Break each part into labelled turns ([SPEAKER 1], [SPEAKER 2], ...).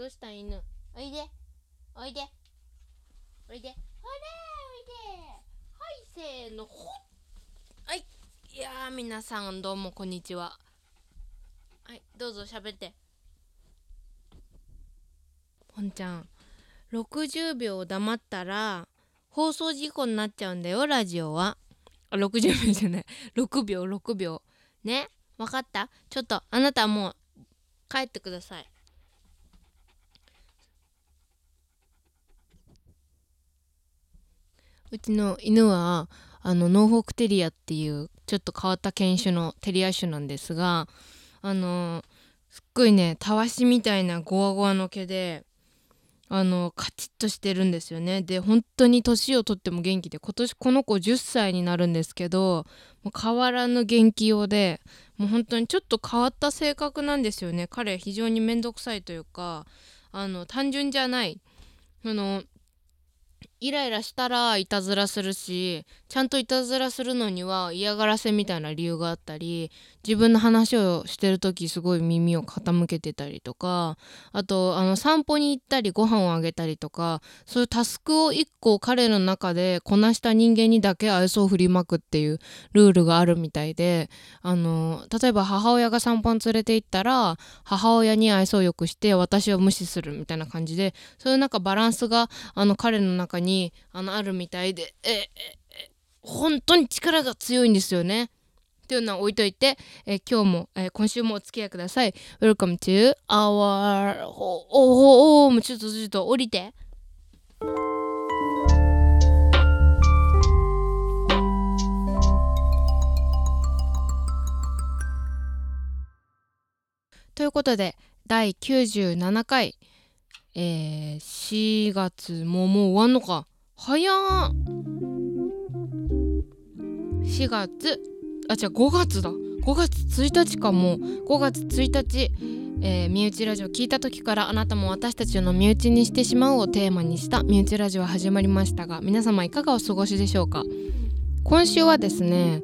[SPEAKER 1] どうした犬？おいで。おいで。おいで。ほらおいで。はいせーの。ほはい。いやー皆さんどうもこんにちは。はいどうぞ喋って。ポンちゃん60秒黙ったら放送事故になっちゃうんだよラジオは。あ60秒じゃない。6秒6秒。ね？わかった？ちょっとあなたもう帰ってください。うちの犬はあのノーフォークテリアっていうちょっと変わった犬種のテリア種なんですがあのすっごいねたわしみたいなゴワゴワの毛であのカチッとしてるんですよね。で本当に年をとっても元気で今年この子10歳になるんですけどもう変わらぬ元気用でもう本当にちょっと変わった性格なんですよね。彼非常に面倒くさいというかあの単純じゃない。あのイライラしたらいたずらするしちゃんといたずらするのには嫌がらせみたいな理由があったり自分の話をしてる時すごい耳を傾けてたりとかあとあの散歩に行ったりご飯をあげたりとかそういうタスクを1個彼の中でこなした人間にだけ愛想を振りまくっていうルールがあるみたいであの例えば母親が散歩に連れて行ったら母親に愛想をよくして私を無視するみたいな感じでそういうなんかバランスがあの彼の中ににあのあるみたいでええ本当に力が強いんですよね。っていうのは置いといて、えー今日も、えー今週もお付き合いください。Welcome to our ほおおおもうちょっとちょっと降りて。ということで第97回、えー、4月ももう終わんのか。早っ。4月。あ違う5月だ。5月1日かもう。5月1日、えー身内ラジオ聞いた時からあなたも私たちの身内にしてしまうをテーマにした身内ラジオ始まりましたが皆様いかがお過ごしでしょうか。今週はですね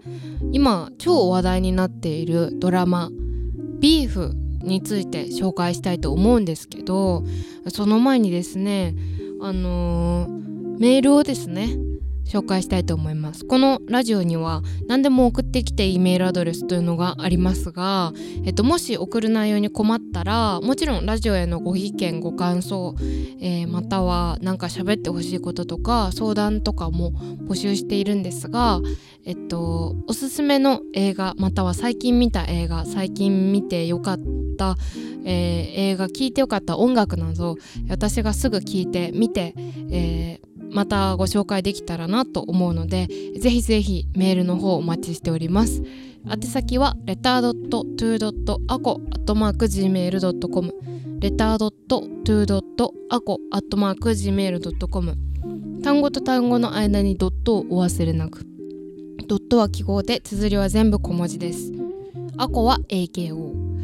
[SPEAKER 1] 今超話題になっているドラマ「ビーフ」について紹介したいと思うんですけどその前にですねあのーメールをですね紹介したいと思います。このラジオには何でも送ってきて E メールアドレスというのがありますが、えっと、もし送る内容に困ったらもちろんラジオへのご意見ご感想、えーまたは何か喋ってほしいこととか相談とかも募集しているんですがえっとおすすめの映画または最近見た映画最近見てよかった、えー映画聴いてよかった音楽など私がすぐ聴いて見て、えーまたご紹介できたらなと思うのでぜひぜひメールの方お待ちしております。宛先は letter.to.aco.gmail.com letter.to.aco.gmail.com 単語と単語の間にドットをお忘れなく。ドットは記号で綴りは全部小文字です。アコは AKO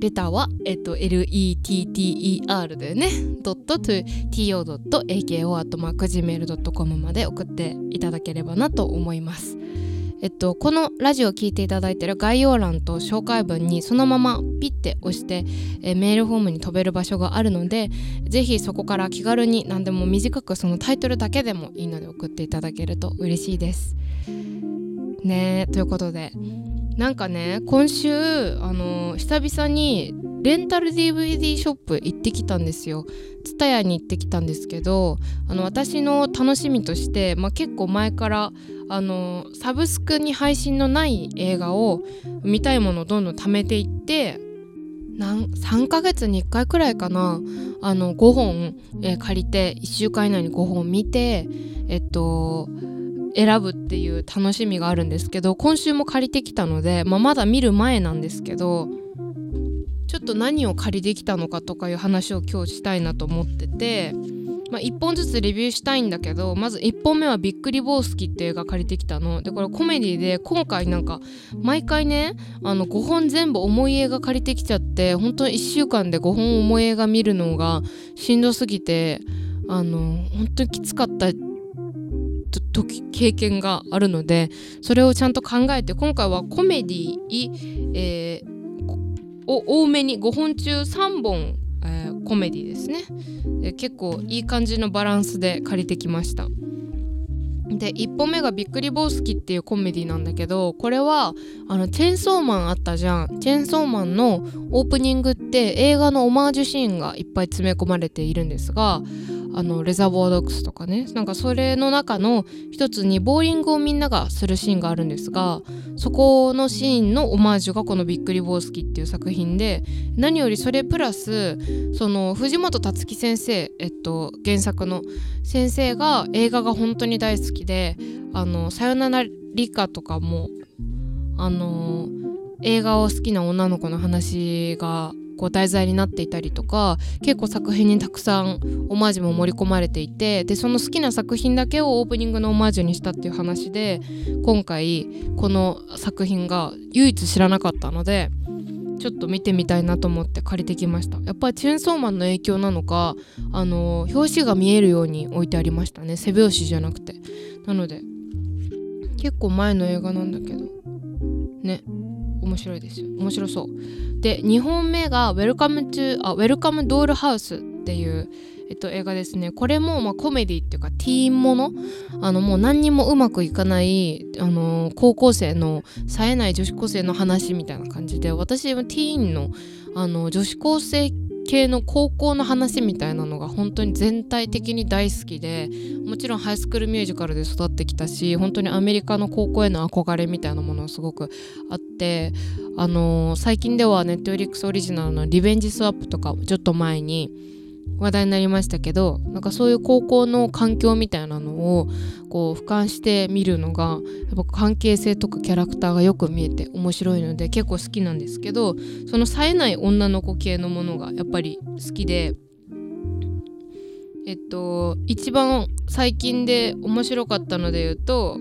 [SPEAKER 1] レターは、えっと、LETTER だよね。to.to.ako.gmail.com まで送っていただければなと思います。えっと、このラジオを聞いていただいている概要欄と紹介文にそのままピッて押して、えメールフォームに飛べる場所があるのでぜひそこから気軽に何でも短くそのタイトルだけでもいいので送っていただけると嬉しいです。ねということでなんかね今週あの久々にレンタル DVD ショップ行ってきたんですよ。ツタヤに行ってきたんですけどあの私の楽しみとして、まあ、結構前からあのサブスクに配信のない映画を見たいものをどんどん貯めていってなん3ヶ月に1回くらいかなあの5本、えー借りて1週間以内に5本見てえっと選ぶっていう楽しみがあるんですけど今週も借りてきたので、まあ、まだ見る前なんですけどちょっと何を借りてきたのかとかいう話を今日したいなと思ってて、まあ、1本ずつレビューしたいんだけどまず1本目は「びっくりボースキ」っていう映画借りてきたの。でこれコメディで今回なんか毎回ねあの5本全部重い映画借りてきちゃって本当に1週間で5本重い映画見るのがしんどすぎてあの本当にきつかった時経験があるのでそれをちゃんと考えて今回はコメディ、えーを多めに5本中3本えー、コメディですね。で結構いい感じのバランスで借りてきました。で1本目が「びっくりボースキ」っていうコメディなんだけどこれはあのチェーンソーマンあったじゃん。チェーンソーマンのオープニングって映画のオマージュシーンがいっぱい詰め込まれているんですがあのレザーボードックスとかね。なんかそれの中の一つにボーリングをみんながするシーンがあるんですがそこのシーンのオマージュがこの「びっくりボースキ」っていう作品で何よりそれプラスその藤本つ樹先生、えっと、原作の先生が映画が本当に大好きで「あのさよなら理科」とかもあの映画を好きな女の子の話がこう題材になっていたりとか結構作品にたくさんオマージュも盛り込まれていてでその好きな作品だけをオープニングのオマージュにしたっていう話で今回この作品が唯一知らなかったのでちょっと見てみたいなと思って借りてきました。やっぱりチェーンソーマンの影響なのかあの表紙が見えるように置いてありましたね。背表紙じゃなくて。なので結構前の映画なんだけど。ね。面白いですよ。面白そう。で2本目が「ウェルカム・トゥあウェルカム・ドールハウス」っていうえっと、映画ですね。これもまあコメディっていうかティーンもの？あのもう何にもうまくいかないあの高校生の冴えない女子高生の話みたいな感じで私もティーンのあの女子高生系の高校の話みたいなのが本当に全体的に大好きでもちろんハイスクールミュージカルで育ってきたし本当にアメリカの高校への憧れみたいなものがすごくあってあの、最近ではネットフリックスオリジナルの「リベンジスワップ」とかちょっと前に話題になりましたけどなんかそういう高校の環境みたいなのをこう俯瞰して見るのがやっぱ関係性とかキャラクターがよく見えて面白いので結構好きなんですけどその冴えない女の子系のものがやっぱり好きでえっと一番最近で面白かったので言うと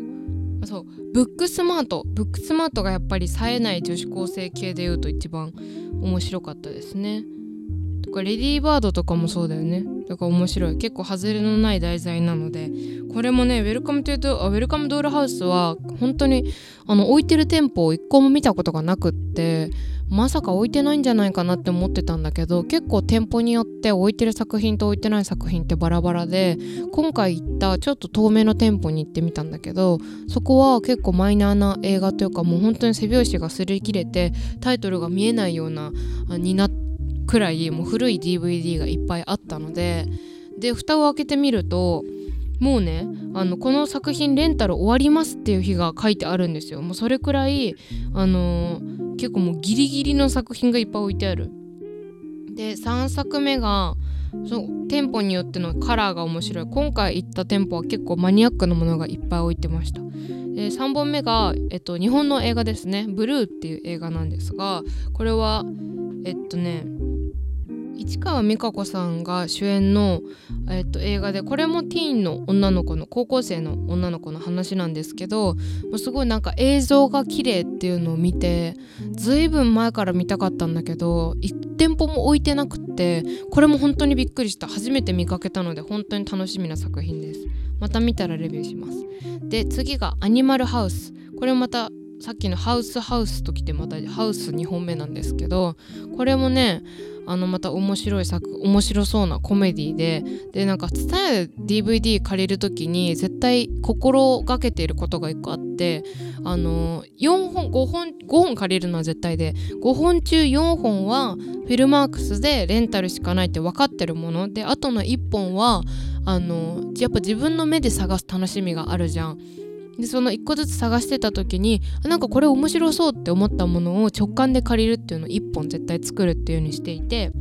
[SPEAKER 1] そうブックスマートブックスマートがやっぱり冴えない女子高生系で言うと一番面白かったですね。かレディーバードとかもそうだよね。だから面白い。結構外れのない題材なので。これもねウェルカムトゥード、ウェルカムドールハウスは本当にあの置いてる店舗を一個も見たことがなくってまさか置いてないんじゃないかなって思ってたんだけど結構店舗によって置いてる作品と置いてない作品ってバラバラで今回行ったちょっと遠めの店舗に行ってみたんだけどそこは結構マイナーな映画というかもう本当に背拍子が擦り切れてタイトルが見えないようなになってくらいもう古い DVD がいっぱいあったのでで蓋を開けてみるともうねあのこの作品レンタル終わりますっていう日が書いてあるんですよ。もうそれくらいあのー、結構もうギリギリの作品がいっぱい置いてある。で3作目がそう店舗によってのカラーが面白い。今回行った店舗は結構マニアックなものがいっぱい置いてました。で3本目が、えっと、日本の映画ですね「ブルー」っていう映画なんですがこれはえっとね市川美香子さんが主演の、えっと、映画でこれもティーンの女の子の高校生の女の子の話なんですけどすごいなんか映像が綺麗っていうのを見てずいぶん前から見たかったんだけど1店舗も置いてなくってこれも本当にびっくりした。初めて見かけたので本当に楽しみな作品です。また見たらレビューします。で次がアニマルハウスこれまたさっきのハウスハウスときてまたハウス2本目なんですけどこれもねあのまた面白い作面白そうなコメディででなんか伝える DVD 借りる時に絶対心がけていることが1個あってあの4本5本5本借りるのは絶対で5本中4本はフィルマークスでレンタルしかないって分かってるものであとの1本はあのやっぱ自分の目で探す楽しみがあるじゃん。でその1個ずつ探してた時になんかこれ面白そうって思ったものを直感で借りるっていうのを1本絶対作るっていうようにしていて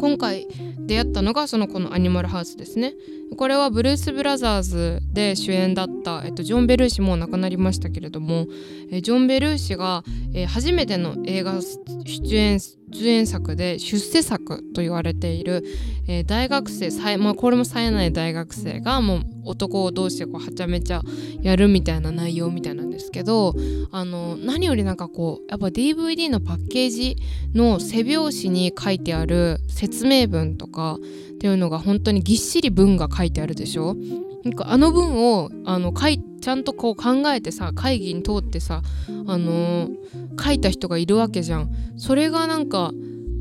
[SPEAKER 1] 今回出会ったのがそのこのアニマルハウスですね。これはブルース・ブラザーズで主演だった、えっと、ジョン・ベルーシも亡くなりましたけれども、えジョン・ベルーシが、え、初めての映画出演出演作で出世作と言われている、え、大学生さえ、まあ、これも冴えない大学生がもう男同士でこうはちゃめちゃやるみたいな内容みたいなんですけどあの何よりなんかこうやっぱ DVD のパッケージの背表紙に書いてある説明文とかっていうのが本当にぎっしり文が書いてあるでしょ？なんかあの文をあの書いちゃんとこう考えてさ会議に通ってさ、あのー、書いた人がいるわけじゃん。それがなんか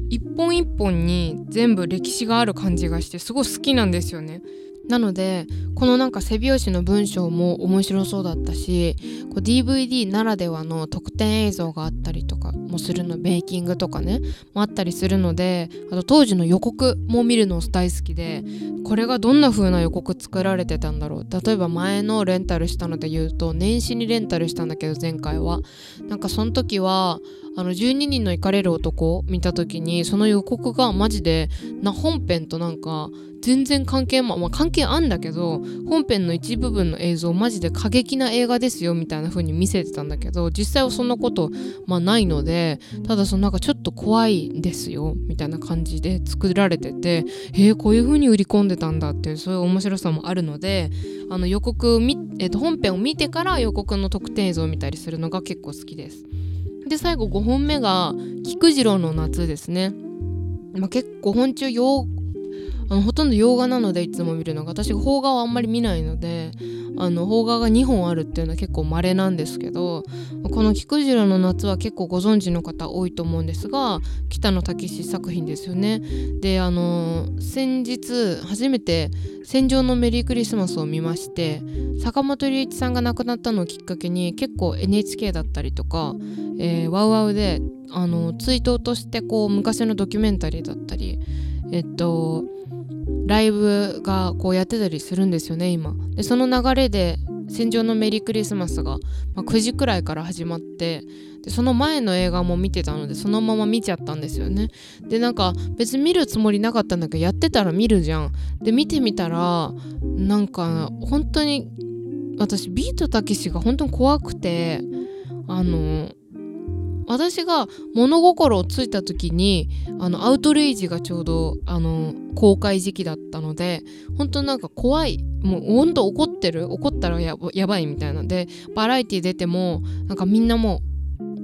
[SPEAKER 1] 一本一本に全部歴史がある感じがしてすごい好きなんですよね。なのでこのなんか背拍子の文章も面白そうだったしこう DVD ならではの特典映像があったりとかもするのベーキングとかねもあったりするのであと当時の予告も見るの大好きでこれがどんな風な予告作られてたんだろう。例えば前のレンタルしたので言うと年始にレンタルしたんだけど前回は。なんかその時はあの12人の行かれる男を見た時にその予告がマジでな本編となんか全然関係まあ関係あんだけど本編の一部分の映像マジで過激な映画ですよみたいな風に見せてたんだけど実際はそんなことまあないのでただそのなんかちょっと怖いですよみたいな感じで作られててえー、こういう風に売り込んでたんだっていうそういう面白さもあるのであの予告、えー、と本編を見てから予告の特典映像を見たりするのが結構好きです。で最後5本目が「菊次郎の夏」ですね。まあ、結構本中あのほとんど洋画なのでいつも見るのが私邦画はあんまり見ないのであの邦画が2本あるっていうのは結構稀なんですけどこの「菊次郎の夏」は結構ご存知の方多いと思うんですが北野武史作品ですよね。であの先日初めて「戦場のメリークリスマス」を見まして坂本龍一さんが亡くなったのをきっかけに結構 NHK だったりとか、えー、ワウワウであの追悼としてこう昔のドキュメンタリーだったりえっとライブがこうやってたりするんですよね今。でその流れで「戦場のメリークリスマスが」まあ、9時くらいから始まってでその前の映画も見てたのでそのまま見ちゃったんですよね。でなんか別に見るつもりなかったんだけどやってたら見るじゃん。で見てみたらなんか本当に私ビートたけしが本当に怖くてあの私が物心をついた時にあのアウトレイジがちょうどあの公開時期だったので本当なんか怖いもう本当怒ってる怒ったらやばいみたいな。でバラエティー出てもなんかみんなもう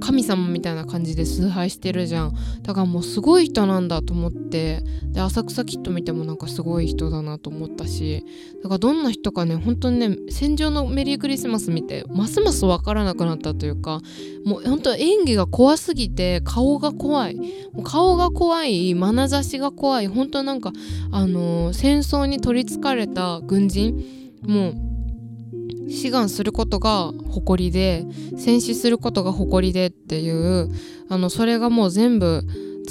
[SPEAKER 1] 神様みたいな感じで崇拝してるじゃん。だからもうすごい人なんだと思って。で浅草キッド見てもなんかすごい人だなと思ったし。だからどんな人かね本当にね戦場のメリークリスマス見てますます分からなくなったというか。もう本当演技が怖すぎて顔が怖い。もう顔が怖い眼差しが怖い。本当なんかあのー、戦争に取りつかれた軍人。もう志願することが誇りで戦死することが誇りでっていうあのそれがもう全部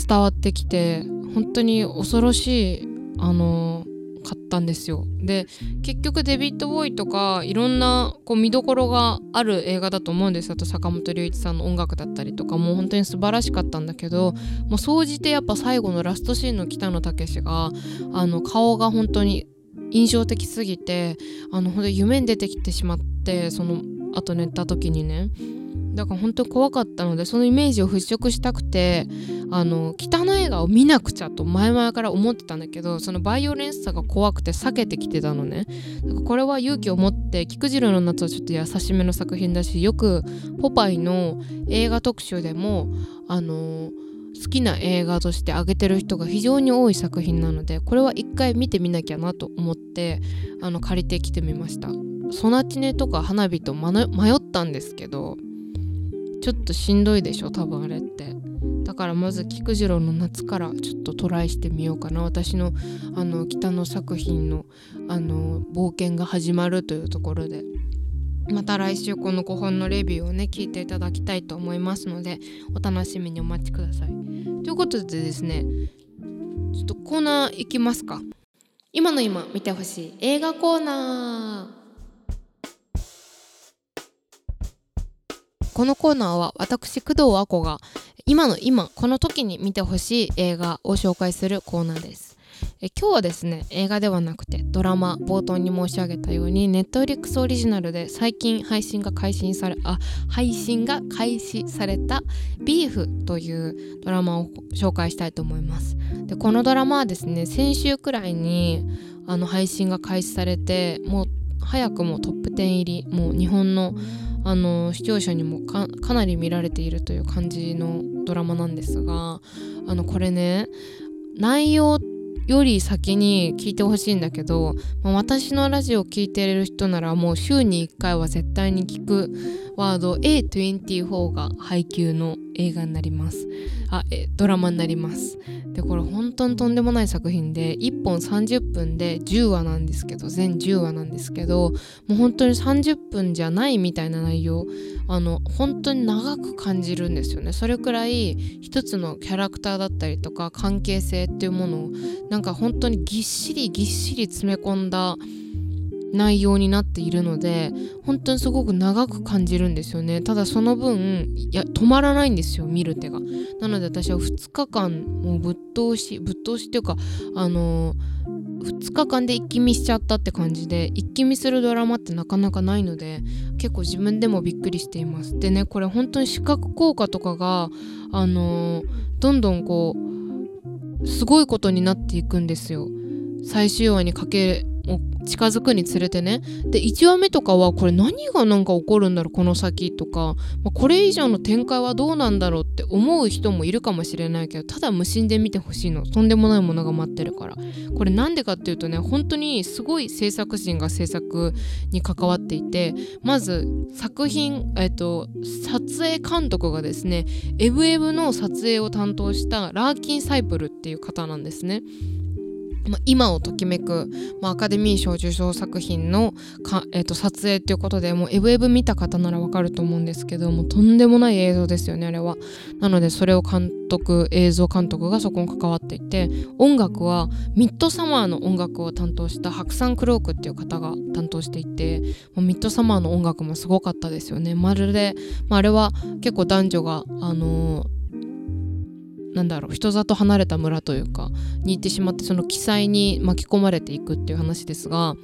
[SPEAKER 1] 伝わってきて本当に恐ろしいあの買ったんですよ。で結局デビッド・ボーイとかいろんなこう見どころがある映画だと思うんですあと坂本龍一さんの音楽だったりとかもう本当に素晴らしかったんだけどもう総じてやっぱ最後のラストシーンの北野武があの顔が本当に印象的すぎてあのほんと夢に出てきてしまってその後寝た時にね。だから本当に怖かったのでそのイメージを払拭したくてあの汚い映画を見なくちゃと前々から思ってたんだけどそのバイオレンスさが怖くて避けてきてたのね。だからこれは勇気を持って菊次郎の夏はちょっと優しめの作品だしよくポパイの映画特集でもあのー好きな映画として挙げてる人が非常に多い作品なのでこれは一回見てみなきゃなと思ってあの借りてきてみました。ソナチネとか花火と迷ったんですけどちょっとしんどいでしょ多分あれって。だからまず菊次郎の夏からちょっとトライしてみようかな。私のあの北の作品のあの冒険が始まるというところで。また来週この5本のレビューをね聞いていただきたいと思いますのでお楽しみにお待ちください。ということでですねちょっとコーナーいきますか。今の今見てほしい映画コーナーこのコーナーは私工藤亜子が今の今この時に見てほしい映画を紹介するコーナーですえ今日はですね映画ではなくてドラマ冒頭に申し上げたようにネットフリックスオリジナルで最近配信が開始されあ配信が開始された「ビーフというドラマを紹介したいと思います。でこのドラマはですね先週くらいにあの配信が開始されてもう早くもトップ10入りもう日本のあの視聴者にもかなり見られているという感じのドラマなんですがあのこれね内容より先に聞いてほしいんだけど、まあ、私のラジオを聞いてる人ならもう週に1回は絶対に聞くワード A24 が配給の映画になります。あえドラマになります。でこれ本当にとんでもない作品で1本30分で10話なんですけど全10話なんですけどもう本当に30分じゃないみたいな内容あの本当に長く感じるんですよね。それくらい一つのキャラクターだったりとか関係性っていうものをなんか本当にぎっしりぎっしり詰め込んだ内容になっているので本当にすごく長く感じるんですよね。ただその分いや止まらないんですよ見る手が。なので私は2日間もうぶっ通しぶっ通しっていうかあのー、2日間で一気見しちゃったって感じで一気見するドラマってなかなかないので結構自分でもびっくりしています。でねこれ本当に視覚効果とかがあのー、どんどんこうすごいことになっていくんですよ。最終話にかけ近づくにつれてね。で1話目とかはこれ何がなんか起こるんだろうこの先とか、まあ、これ以上の展開はどうなんだろうって思う人もいるかもしれないけどただ無心で見てほしいの。とんでもないものが待ってるから。これなんでかっていうとね本当にすごい制作陣が制作に関わっていてまず作品、えっと、撮影監督がですねエブエブの撮影を担当したラーキン・サイプルっていう方なんですね。まあ、今をときめく、まあ、アカデミー賞受賞作品のか、えー、と撮影っていうことでもうエブエブ見た方ならわかると思うんですけどもとんでもない映像ですよねあれは。なのでそれを監督映像監督がそこに関わっていて音楽はミッドサマーの音楽を担当したハクサン・クロークっていう方が担当していてもうミッドサマーの音楽もすごかったですよね。まるで、まあ、あれは結構男女があのーなんだろう人里離れた村というかに行ってしまってその記載に巻き込まれていくっていう話ですが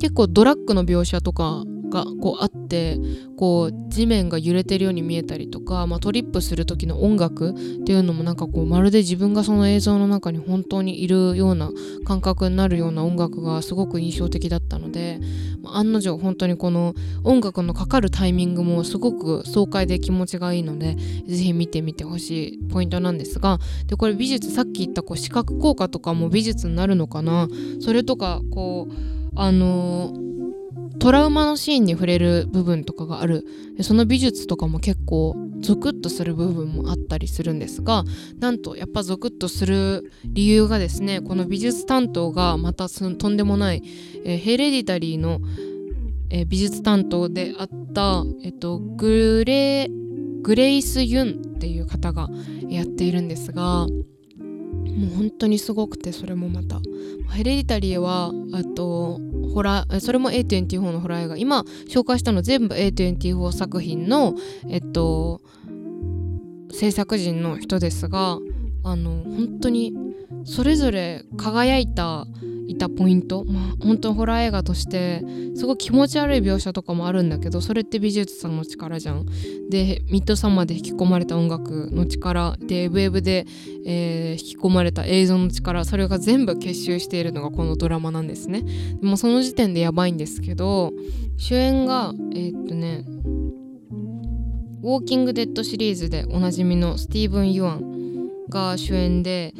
[SPEAKER 1] 結構ドラッグの描写とかがこうあってこう地面が揺れてるように見えたりとか、まあ、トリップする時の音楽っていうのもなんかこうまるで自分がその映像の中に本当にいるような感覚になるような音楽がすごく印象的だったので、まあ、案の定本当にこの音楽のかかるタイミングもすごく爽快で気持ちがいいので是非見てみてほしいポイントなんですがでこれ美術さっき言ったこう視覚効果とかも美術になるのかな？それとかこうあのトラウマのシーンに触れる部分とかがある。その美術とかも結構ゾクッとする部分もあったりするんですがなんとやっぱゾクッとする理由がですねこの美術担当がまたそのとんでもない、えー、ヘレディタリーの、えー、美術担当であった、えっと、グレグレイス・ユンっていう方がやっているんですがもう本当にすごくてそれもまた。ヘレディタリーはあとホラーそれも A24 のホラー映画。今紹介したの全部 A24 作品のえっと制作陣の人ですがあの本当にそれぞれ輝いたいたポイント、まあ、本当ホラー映画としてすごい気持ち悪い描写とかもあるんだけどそれって美術さんの力じゃん。でミッドサマーで引き込まれた音楽の力でウェブで、えー、引き込まれた映像の力それが全部結集しているのがこのドラマなんですね。でもその時点でやばいんですけど主演がえー、っとね「ウォーキング・デッド」シリーズでおなじみのスティーブン・ユアンが主演で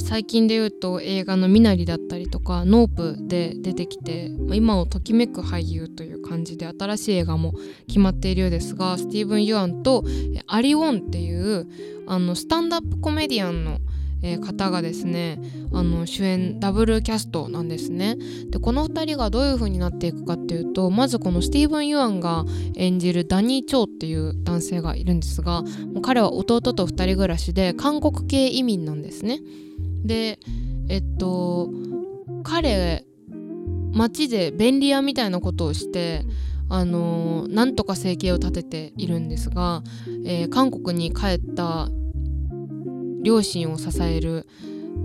[SPEAKER 1] 最近で言うと映画の「ミナリ」だったりとか「ノープ」で出てきて今をときめく俳優という感じで新しい映画も決まっているようですがスティーブン・ユアンとアリ・ウォンっていうあのスタンダップコメディアンの方がですねあの主演ダブルキャストなんですね。でこの2人がどういう風になっていくかっていうとまずこのスティーブン・ユアンが演じるダニー・チョウっていう男性がいるんですが彼は弟と2人暮らしで韓国系移民なんですね。でえっと彼街で便利屋みたいなことをしてあのなんとか生計を立てているんですが、えー、韓国に帰った両親を支える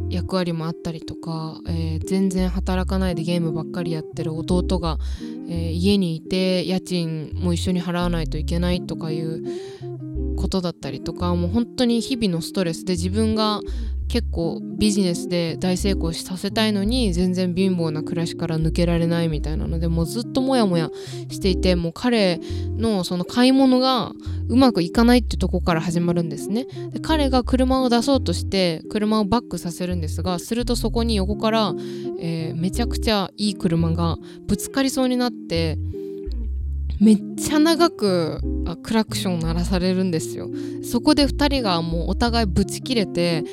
[SPEAKER 1] 役割もあったりとか、えー、全然働かないでゲームばっかりやってる弟が、えー、家にいて家賃も一緒に払わないといけないとかいうことだったりとかもう本当に日々のストレスで自分が結構ビジネスで大成功させたいのに全然貧乏な暮らしから抜けられないみたいなのでもうずっとモヤモヤしていてもう彼のその買い物がうまくいかないってとこから始まるんですね。で彼が車を出そうとして車をバックさせるんですがするとそこに横から、えー、めちゃくちゃいい車がぶつかりそうになってめっちゃ長くクラクション鳴らされるんですよ。そこで2人がもうお互いブチ切れて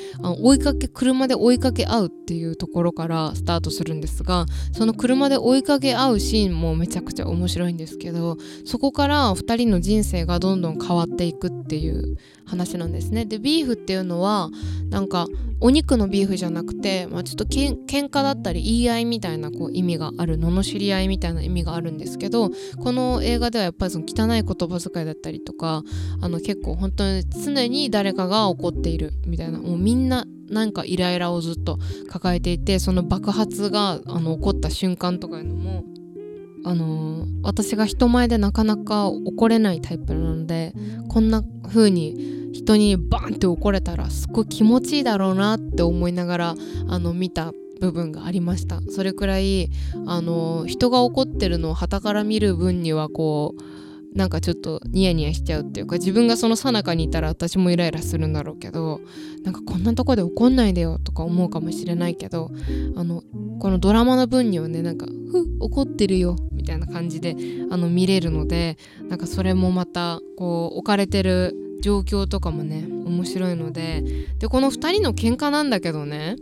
[SPEAKER 1] 追いかけ車で追いかけ合うっていうところからスタートするんですがその車で追いかけ合うシーンもめちゃくちゃ面白いんですけどそこから2人の人生がどんどん変わっていくっていう話なんですね。でビーフっていうのはなんかお肉のビーフじゃなくて、まあ、ちょっとけん喧嘩だったり言い合いみたいなこう意味がある罵り合いみたいな意味があるんですけどこの映画ではやっぱりその汚い言葉遣いだったりとかあの結構本当に常に誰かが怒っているみたいなもうみんななんかイライラをずっと抱えていてその爆発があの起こった瞬間とかいうのもあの私が人前でなかなか怒れないタイプなのでこんな風に人にバンって怒れたらすごい気持ちいいだろうなって思いながらあの見た部分がありました。それくらいあの人が怒ってるのを傍から見る分にはこうなんかちょっとニヤニヤしちゃうっていうか自分がその最中にいたら私もイライラするんだろうけどなんかこんなとこで怒んないでよとか思うかもしれないけどあのこのドラマの分にはねなんか「ふ怒ってるよ」みたいな感じであの見れるのでなんかそれもまたこう置かれてる状況とかもね面白いのででこの2人の喧嘩なんだけどね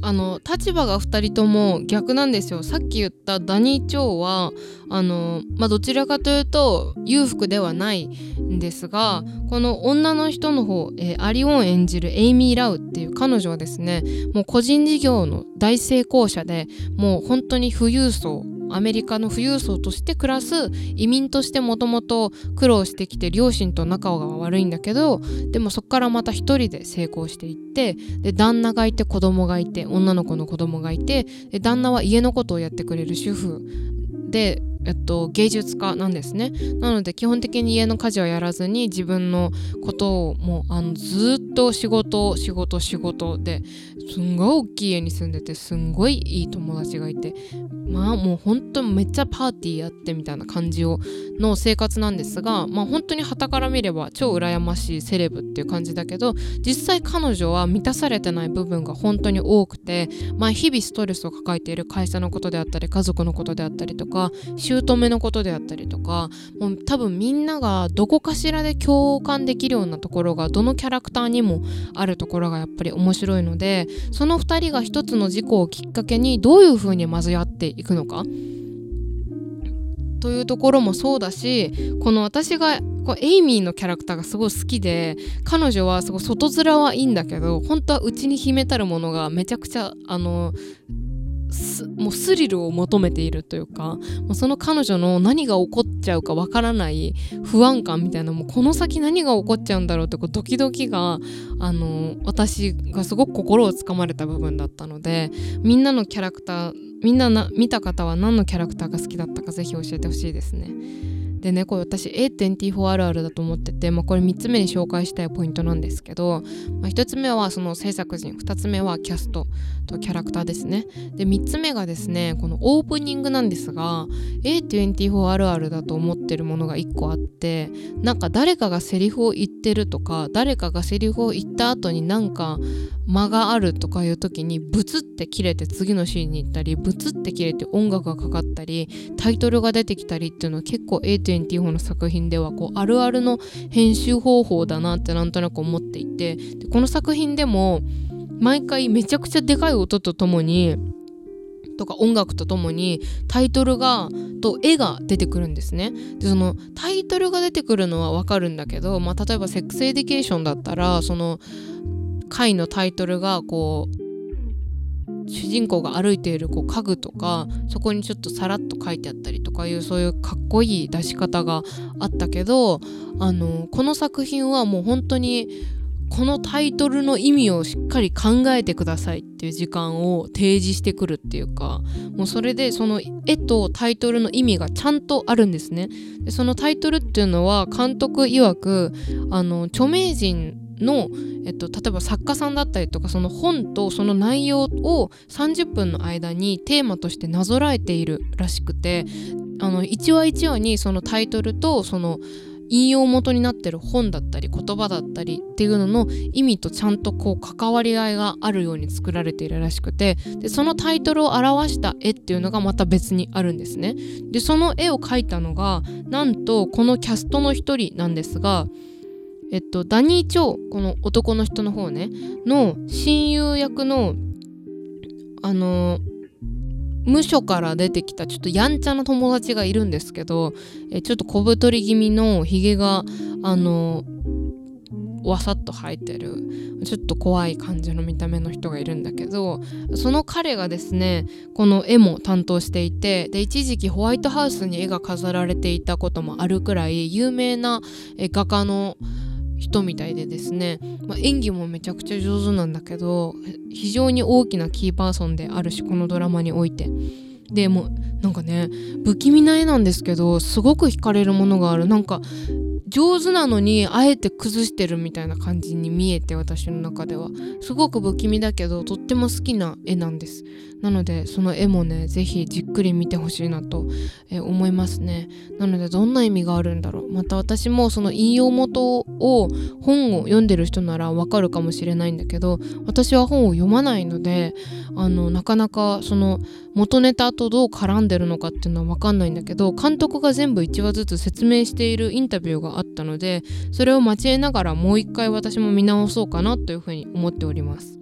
[SPEAKER 1] あの立場が2人とも逆なんですよ。さっき言ったダニー・チョウはあの、まあ、どちらかというと裕福ではないんですがこの女の人の方、えー、アリオン演じるエイミー・ラウっていう彼女はですねもう個人事業の大成功者でもう本当に富裕層アメリカの富裕層として暮らす移民としてもともと苦労してきて両親と仲が悪いんだけどでもそこからまた一人で成功していってで旦那がいて子供がいて女の子の子供がいてで旦那は家のことをやってくれる主婦。でえっと、芸術家なんですね。なので基本的に家の家事はやらずに自分のことをもうあのずっと仕事仕事仕事ですんごい大きい家に住んでてすんごいいい友達がいてまあもう本当にめっちゃパーティーやってみたいな感じをの生活なんですがまあ本当に傍から見れば超羨ましいセレブっていう感じだけど実際彼女は満たされてない部分が本当に多くてまあ日々ストレスを抱えている会社のことであったり家族のことであったりとか姑のことであったりとかもう多分みんながどこかしらで共感できるようなところがどのキャラクターにもあるところがやっぱり面白いのでその2人が一つの事故をきっかけにどういう風に混ぜ合っていくのか？というところもそうだしこの私がこうエイミーのキャラクターがすごい好きで彼女はすごい外面はいいんだけど本当は内に秘めたるものがめちゃくちゃあのもうスリルを求めているというかもうその彼女の何が起こっちゃうかわからない不安感みたいなもうこの先何が起こっちゃうんだろうってこうドキドキがあの私がすごく心をつかまれた部分だったのでみんなのキャラクターみんな見た方は何のキャラクターが好きだったかぜひ教えてほしいですね。でねこれ私 A24 あるあるだと思ってて、まあ、これ3つ目に紹介したいポイントなんですけど、まあ、1つ目はその制作陣2つ目はキャストとキャラクターですね。で3つ目がですねこのオープニングなんですが A24 あるあるだと思ってるものが1個あってなんか誰かがセリフを言ってるとか誰かがセリフを言った後になんか間があるとかいう時にブツって切れて次のシーンに行ったりブツって切れて音楽がかかったりタイトルが出てきたりっていうのは結構 A24 の作品ではこうあるあるの編集方法だなってなんとなく思っていてでこの作品でも毎回めちゃくちゃでかい音とともにとか音楽とともにタイトルがと絵が出てくるんですね。でそのタイトルが出てくるのはわかるんだけど、まあ、例えばセックスエディケーションだったらその回のタイトルがこう主人公が歩いているこう家具とかそこにちょっとさらっと書いてあったりとかいうそういうかっこいい出し方があったけどあのこの作品はもう本当にこのタイトルの意味をしっかり考えてくださいっていう時間を提示してくるっていうかもうそれでその絵とタイトルの意味がちゃんとあるんですね。でそのタイトルっていうのは監督曰くあの著名人の、えっと、例えば作家さんだったりとかその本とその内容を30分の間にテーマとしてなぞらえているらしくてあの1話1話にそのタイトルとその引用元になってる本だったり言葉だったりっていうのの意味とちゃんとこう関わり合いがあるように作られているらしくてでそのタイトルを表した絵っていうのがまた別にあるんですね。でその絵を描いたのがなんとこのキャストの一人なんですがえっと、ダニー・チョウこの男の人の方ねの親友役のあの無所から出てきたちょっとやんちゃな友達がいるんですけどえちょっと小太り気味のひげがあのわさっと生えてるちょっと怖い感じの見た目の人がいるんだけどその彼がですねこの絵も担当していてで一時期ホワイトハウスに絵が飾られていたこともあるくらい有名な画家の人みたいでですね、まあ、演技もめちゃくちゃ上手なんだけど非常に大きなキーパーソンであるしこのドラマにおいて。でもなんかね不気味な絵なんですけどすごく惹かれるものがあるなんか上手なのにあえて崩してるみたいな感じに見えて私の中では。すごく不気味だけどとっても好きな絵なんです。なのでその絵もね是非じっくり見てほしいなと、え思いますね。なのでどんな意味があるんだろう。また私もその引用元を本を読んでる人ならわかるかもしれないんだけど私は本を読まないのであのなかなかその元ネタとどう絡んでるのかっていうのは分かんないんだけど監督が全部1話ずつ説明しているインタビューががあったのでそれを交えながらもう一回私も見直そうかなというふうに思っております。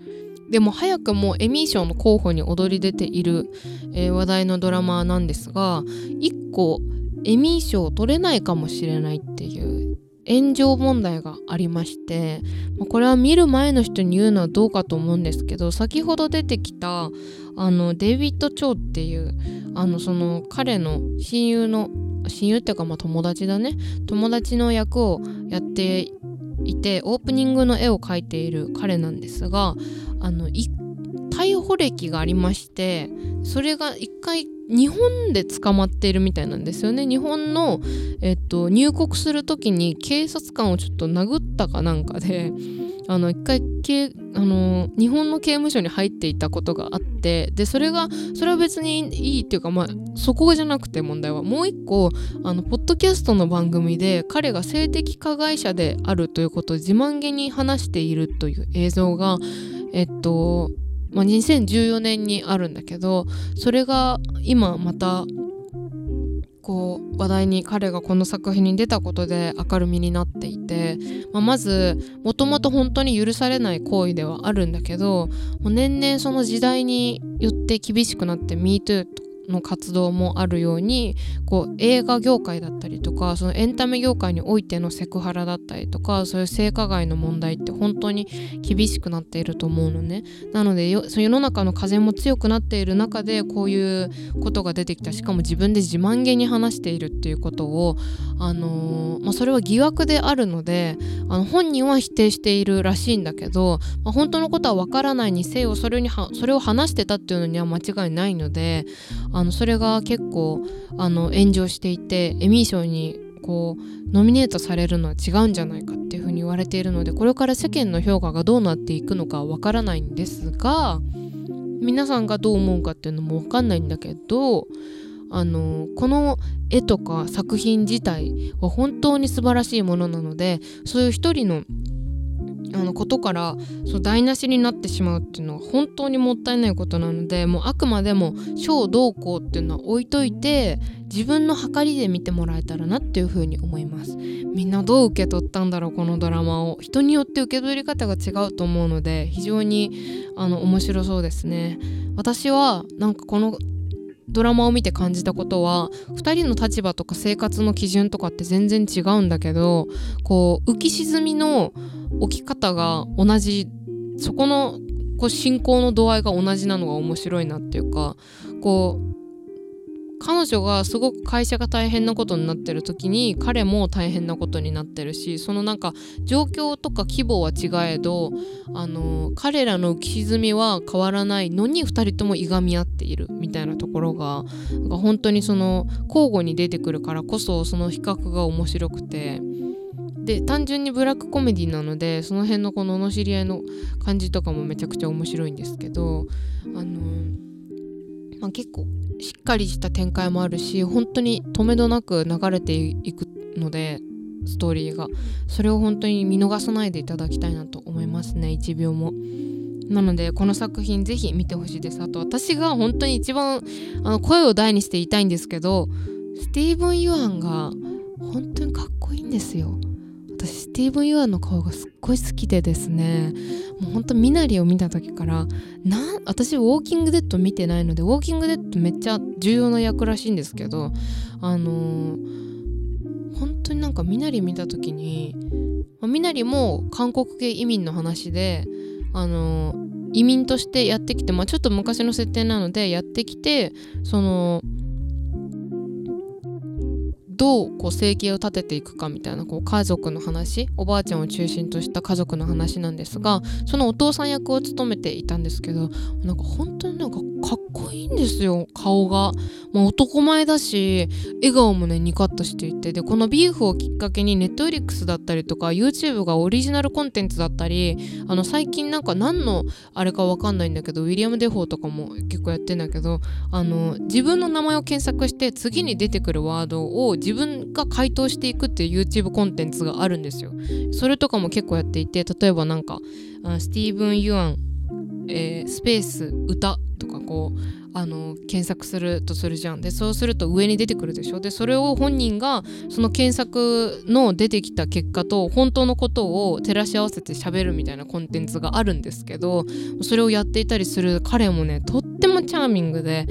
[SPEAKER 1] でも早くもエミー賞の候補に躍り出ている、えー、話題のドラマなんですが1個エミー賞取れないかもしれないっていう炎上問題がありまして、まこれは見る前の人に言うのはどうかと思うんですけど先ほど出てきたあのデイビッド・チョウっていうあのその彼の親友の親友っていうかまあ友達だね。友達の役をやっていてオープニングの絵を描いている彼なんですがあの逮捕歴がありましてそれが一回日本で捕まっているみたいなんですよね。日本の、えっと、入国する時に警察官をちょっと殴ったかなんかであの一回あの日本の刑務所に入っていたことがあってでそれがそれは別にいいっていうかまあそこじゃなくて問題はもう一個あのポッドキャストの番組で彼が性的加害者であるということを自慢げに話しているという映像がえっとまあ、2014年にあるんだけどそれが今またこう話題に彼がこの作品に出たことで明るみになっていて、まあ、まずもともと本当に許されない行為ではあるんだけどもう年々その時代によって厳しくなって MeToo との活動もあるようにこう映画業界だったりとかそのエンタメ業界においてのセクハラだったりとかそういう性加害の問題って本当に厳しくなっていると思うのね。なのでその世の中の風も強くなっている中でこういうことが出てきた。しかも自分で自慢げに話しているっていうことをあのー、まあ、それは疑惑であるのであの本人は否定しているらしいんだけど、まあ、本当のことはわからないにせよそれにそれを話してたっていうのには間違いないのであのそれが結構あの炎上していてエミー賞にこうノミネートされるのは違うんじゃないかっていうふうに言われているのでこれから世間の評価がどうなっていくのかわからないんですが皆さんがどう思うかっていうのもわかんないんだけどあのこの絵とか作品自体は本当に素晴らしいものなのでそういう一人のあのことからそう台無しになってしまうっていうのは本当にもったいないことなのでもうあくまでも小動向っていうのは置いといて自分の計りで見てもらえたらなっていうふうに思います。みんなどう受け取ったんだろうこのドラマを。人によって受け取り方が違うと思うので非常にあの面白そうですね。私はなんかこのドラマを見て感じたことは2人の立場とか生活の基準とかって全然違うんだけどこう浮き沈みの置き方が同じそこのこう進行の度合いが同じなのが面白いなっていうかこう彼女がすごく会社が大変なことになってる時に彼も大変なことになってるしそのなんか状況とか規模は違えどあの彼らの浮き沈みは変わらないのに2人ともいがみ合っているみたいなところがなんか本当にその交互に出てくるからこそその比較が面白くて。で単純にブラックコメディなのでその辺のこの罵り合いの感じとかもめちゃくちゃ面白いんですけどあのまあ、結構しっかりした展開もあるし本当に止めどなく流れていくのでストーリーが。それを本当に見逃さないでいただきたいなと思いますね1秒も。なのでこの作品ぜひ見てほしいです。あと私が本当に一番あの声を大にして言いたいんですけどスティーブン・ユアンが本当にかっこいいんですよ。ティーブ・ユアの顔がすっごい好きでですねもうほんと身なりを見た時からな私ウォーキングデッド見てないのでウォーキングデッドめっちゃ重要な役らしいんですけどあのー、本当になんか身なり見た時に身なりも韓国系移民の話であのー、移民としてやってきて、まあ、ちょっと昔の設定なのでやってきてそのどうこう生計を立てていくかみたいなこう家族の話おばあちゃんを中心とした家族の話なんですがそのお父さん役を務めていたんですけどなんか本当になんかかっこいいんですよ顔が、まあ、男前だし笑顔もねニカッとしていて。でこのビーフをきっかけに Netflix だったりとか YouTube がオリジナルコンテンツだったりあの最近なんか何のあれかわかんないんだけどウィレム・デフォーとかも結構やってんだけどあの自分の名前を検索して次に出てくるワードを自分が回答していくっていう YouTube コンテンツがあるんですよ。それとかも結構やっていて例えばなんかスティーブン・ユアンえー、スペース歌とかこうあの検索するとするじゃん。でそうすると上に出てくるでしょ。でそれを本人がその検索の出てきた結果と本当のことを照らし合わせて喋るみたいなコンテンツがあるんですけどそれをやっていたりする彼もねとってもチャーミングで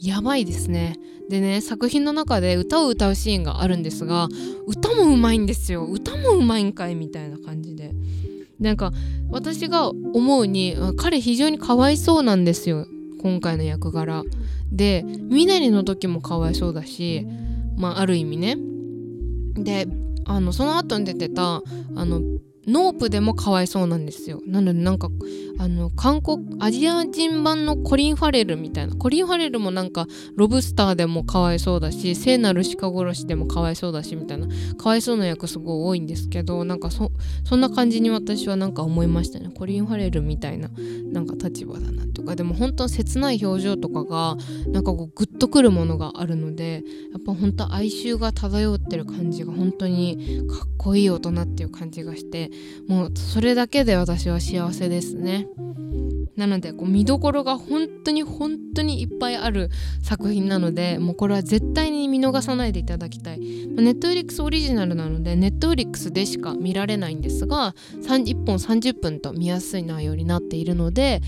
[SPEAKER 1] やばいですね。でね作品の中で歌を歌うシーンがあるんですが歌もうまいんですよ。歌もうまいんかいみたいな感じで。なんか私が思うに彼非常にかわいそうなんですよ。今回の役柄。でみなりの時もかわいそうだしまあある意味ね。であのその後に出てたあのノープでもかわいそうなんですよ。なのでなんかあの韓国アジア人版のコリン・ファレルみたいな。コリン・ファレルもなんかロブスターでもかわいそうだし聖なる鹿殺しでもかわいそうだしみたいな。かわいそうな役すごい多いんですけどなんかそんな感じに私はなんか思いましたね。コリン・ファレルみたいななんか立場だなとか。でも本当切ない表情とかがなんかこうグッとくるものがあるのでやっぱ本当哀愁が漂ってる感じが本当にかっこいい大人っていう感じがしてもうそれだけで私は幸せですね。なのでこう見どころが本当に本当にいっぱいある作品なのでもうこれは絶対に見逃さないでいただきたい。ネットフリックスオリジナルなのでネットフリックスでしか見られないんですが1本30分と見やすい内容になっているので、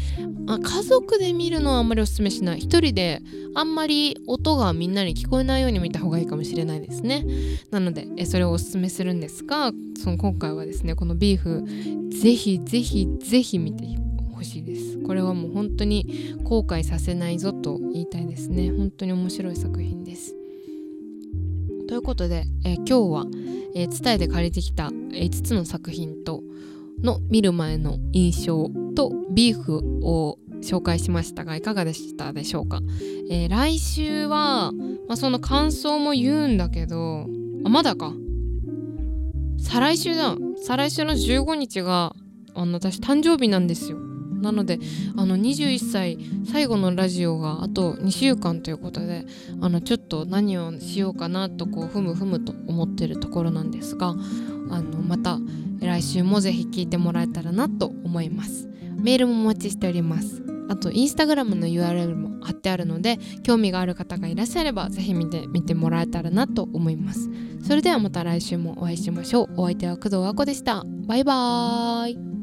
[SPEAKER 1] まあ、家族で見るのはあんまりおすすめしない。一人であんまり音がみんなに聞こえないように見た方がいいかもしれないですね。なのでえそれをおすすめするんですがその今回はですねこのビーフぜひぜひぜひ見てほしいです。これはもう本当に後悔させないぞと言いたいですね。本当に面白い作品です。ということで、えー、今日は、えー、伝えで借りてきた5つの作品との見る前の印象とビーフを紹介しましたがいかがでしたでしょうか、えー、来週は、まあ、その感想も言うんだけどあまだか。再来週だ。再来週の15日があの私誕生日なんですよ。なのであの21歳最後のラジオがあと2週間ということであのちょっと何をしようかなとこうふむふむと思ってるところなんですがあのまた来週もぜひ聞いてもらえたらなと思います。メールもお待ちしております。あとインスタグラムの URL も貼ってあるので興味がある方がいらっしゃればぜひ見てみてもらえたらなと思います。それではまた来週もお会いしましょう。お相手は工藤あこでした。バイバーイ。